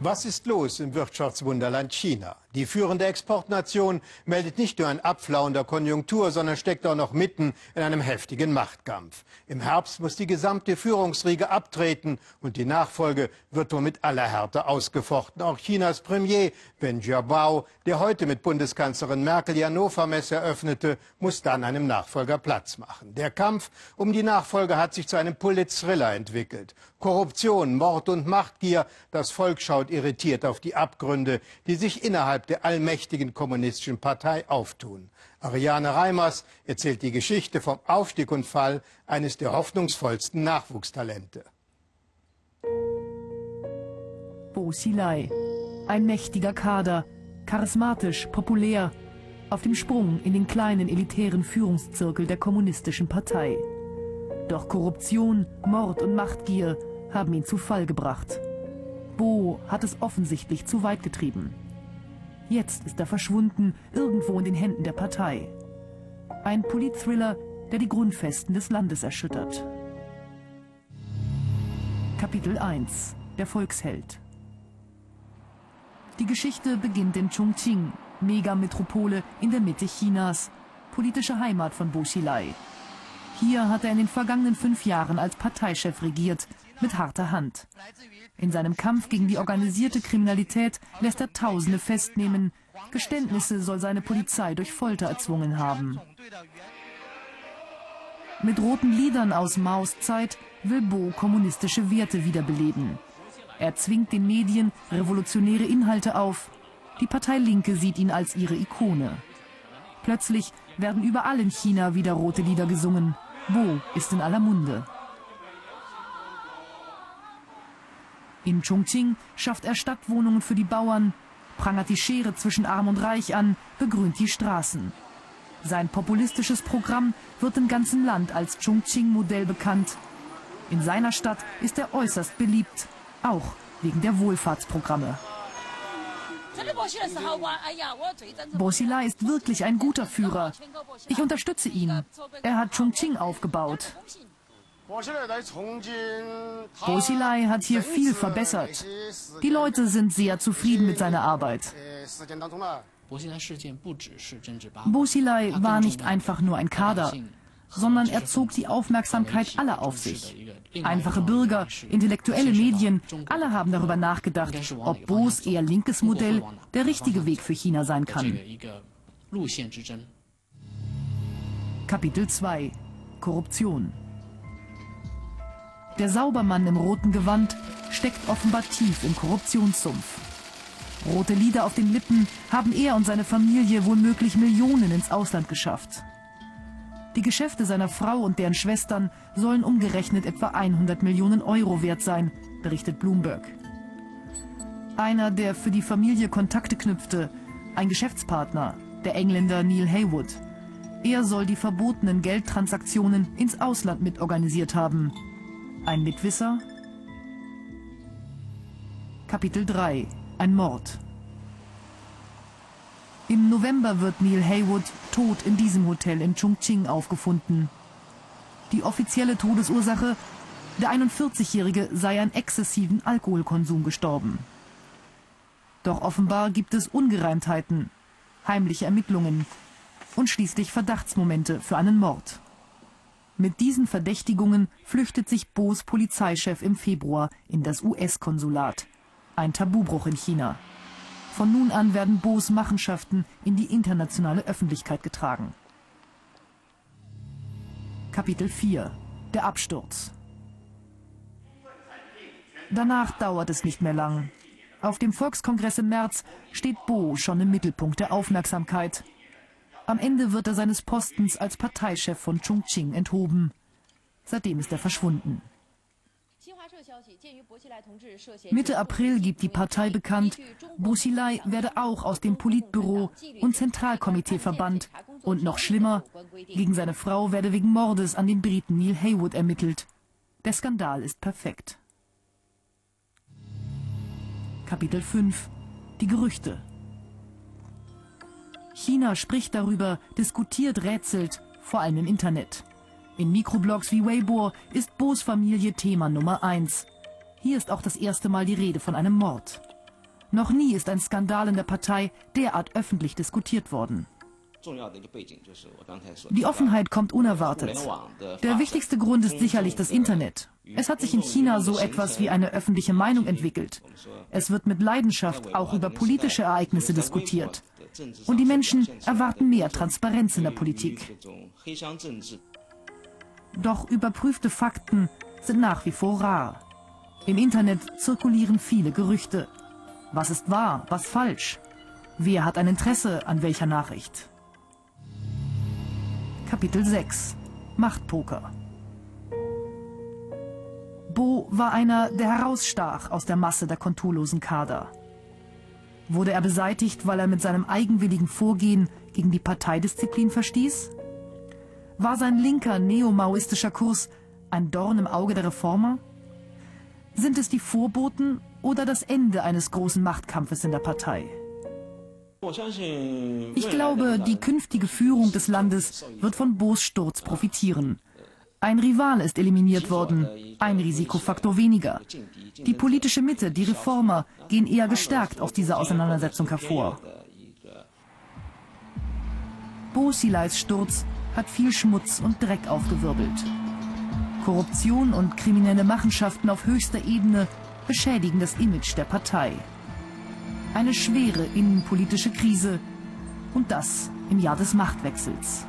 Was ist los im Wirtschaftswunderland China? Die führende Exportnation meldet nicht nur ein Abflauen der Konjunktur, sondern steckt auch noch mitten in einem heftigen Machtkampf. Im Herbst muss die gesamte Führungsriege abtreten und die Nachfolge wird wohl mit aller Härte ausgefochten. Auch Chinas Premier Wen Jiabao, der heute mit Bundeskanzlerin Merkel die Hannover-Messe eröffnete, muss dann einem Nachfolger Platz machen. Der Kampf um die Nachfolge hat sich zu einem Polit-Thriller entwickelt. Korruption, Mord und Machtgier, das Volk schaut schaut irritiert auf die Abgründe, die sich innerhalb der allmächtigen kommunistischen Partei auftun. Ariane Reimers erzählt die Geschichte vom Aufstieg und Fall eines der hoffnungsvollsten Nachwuchstalente. Bo Xilai, ein mächtiger Kader, charismatisch, populär, auf dem Sprung in den kleinen elitären Führungszirkel der kommunistischen Partei. Doch Korruption, Mord und Machtgier haben ihn zu Fall gebracht. Bo hat es offensichtlich zu weit getrieben. Jetzt ist er verschwunden, irgendwo in den Händen der Partei. Ein Politthriller, der die Grundfesten des Landes erschüttert. Kapitel 1 Der Volksheld Die Geschichte beginnt in Chongqing, Megametropole in der Mitte Chinas, politische Heimat von Bo Xilai. Hier hat er in den vergangenen fünf Jahren als Parteichef regiert, mit harter Hand. In seinem Kampf gegen die organisierte Kriminalität lässt er Tausende festnehmen. Geständnisse soll seine Polizei durch Folter erzwungen haben. Mit roten Liedern aus Maos Zeit will Bo kommunistische Werte wiederbeleben. Er zwingt den Medien revolutionäre Inhalte auf. Die Partei Linke sieht ihn als ihre Ikone. Plötzlich werden überall in China wieder rote Lieder gesungen. Bo ist in aller Munde. In Chongqing schafft er Stadtwohnungen für die Bauern, prangert die Schere zwischen Arm und Reich an, begrünt die Straßen. Sein populistisches Programm wird im ganzen Land als Chongqing-Modell bekannt. In seiner Stadt ist er äußerst beliebt, auch wegen der Wohlfahrtsprogramme. Bosila ist wirklich ein guter Führer. Ich unterstütze ihn. Er hat Chongqing aufgebaut. Bosilai hat hier viel verbessert. Die Leute sind sehr zufrieden mit seiner Arbeit. Bosilai war nicht einfach nur ein Kader, sondern er zog die Aufmerksamkeit aller auf sich. Einfache Bürger, intellektuelle Medien, alle haben darüber nachgedacht, ob Bos eher linkes Modell der richtige Weg für China sein kann. Kapitel 2 Korruption der Saubermann im roten Gewand steckt offenbar tief im Korruptionssumpf. Rote Lieder auf den Lippen haben er und seine Familie womöglich Millionen ins Ausland geschafft. Die Geschäfte seiner Frau und deren Schwestern sollen umgerechnet etwa 100 Millionen Euro wert sein, berichtet Bloomberg. Einer, der für die Familie Kontakte knüpfte, ein Geschäftspartner, der Engländer Neil Haywood. Er soll die verbotenen Geldtransaktionen ins Ausland mitorganisiert haben. Ein Mitwisser? Kapitel 3 Ein Mord Im November wird Neil Haywood tot in diesem Hotel in Chongqing aufgefunden. Die offizielle Todesursache, der 41-Jährige sei an exzessiven Alkoholkonsum gestorben. Doch offenbar gibt es Ungereimtheiten, heimliche Ermittlungen und schließlich Verdachtsmomente für einen Mord. Mit diesen Verdächtigungen flüchtet sich Bos Polizeichef im Februar in das US-Konsulat. Ein Tabubruch in China. Von nun an werden Bos Machenschaften in die internationale Öffentlichkeit getragen. Kapitel 4 Der Absturz Danach dauert es nicht mehr lang. Auf dem Volkskongress im März steht Bo schon im Mittelpunkt der Aufmerksamkeit. Am Ende wird er seines Postens als Parteichef von Chongqing enthoben. Seitdem ist er verschwunden. Mitte April gibt die Partei bekannt, Bo Xilai werde auch aus dem Politbüro und Zentralkomitee verbannt. Und noch schlimmer, gegen seine Frau werde wegen Mordes an den Briten Neil Haywood ermittelt. Der Skandal ist perfekt. Kapitel 5 Die Gerüchte China spricht darüber, diskutiert, rätselt, vor allem im Internet. In Mikroblogs wie Weibo ist Bos Familie Thema Nummer eins. Hier ist auch das erste Mal die Rede von einem Mord. Noch nie ist ein Skandal in der Partei derart öffentlich diskutiert worden. Die Offenheit kommt unerwartet. Der wichtigste Grund ist sicherlich das Internet. Es hat sich in China so etwas wie eine öffentliche Meinung entwickelt. Es wird mit Leidenschaft auch über politische Ereignisse diskutiert. Und die Menschen erwarten mehr Transparenz in der Politik. Doch überprüfte Fakten sind nach wie vor rar. Im Internet zirkulieren viele Gerüchte. Was ist wahr, was falsch? Wer hat ein Interesse an welcher Nachricht? Kapitel 6 Machtpoker Bo war einer, der herausstach aus der Masse der konturlosen Kader. Wurde er beseitigt, weil er mit seinem eigenwilligen Vorgehen gegen die Parteidisziplin verstieß? War sein linker neomaoistischer Kurs ein Dorn im Auge der Reformer? Sind es die Vorboten oder das Ende eines großen Machtkampfes in der Partei? Ich glaube, die künftige Führung des Landes wird von Bos Sturz profitieren. Ein Rival ist eliminiert worden, ein Risikofaktor weniger. Die politische Mitte, die Reformer, gehen eher gestärkt aus dieser Auseinandersetzung hervor. Bo Silais Sturz hat viel Schmutz und Dreck aufgewirbelt. Korruption und kriminelle Machenschaften auf höchster Ebene beschädigen das Image der Partei. Eine schwere innenpolitische Krise und das im Jahr des Machtwechsels.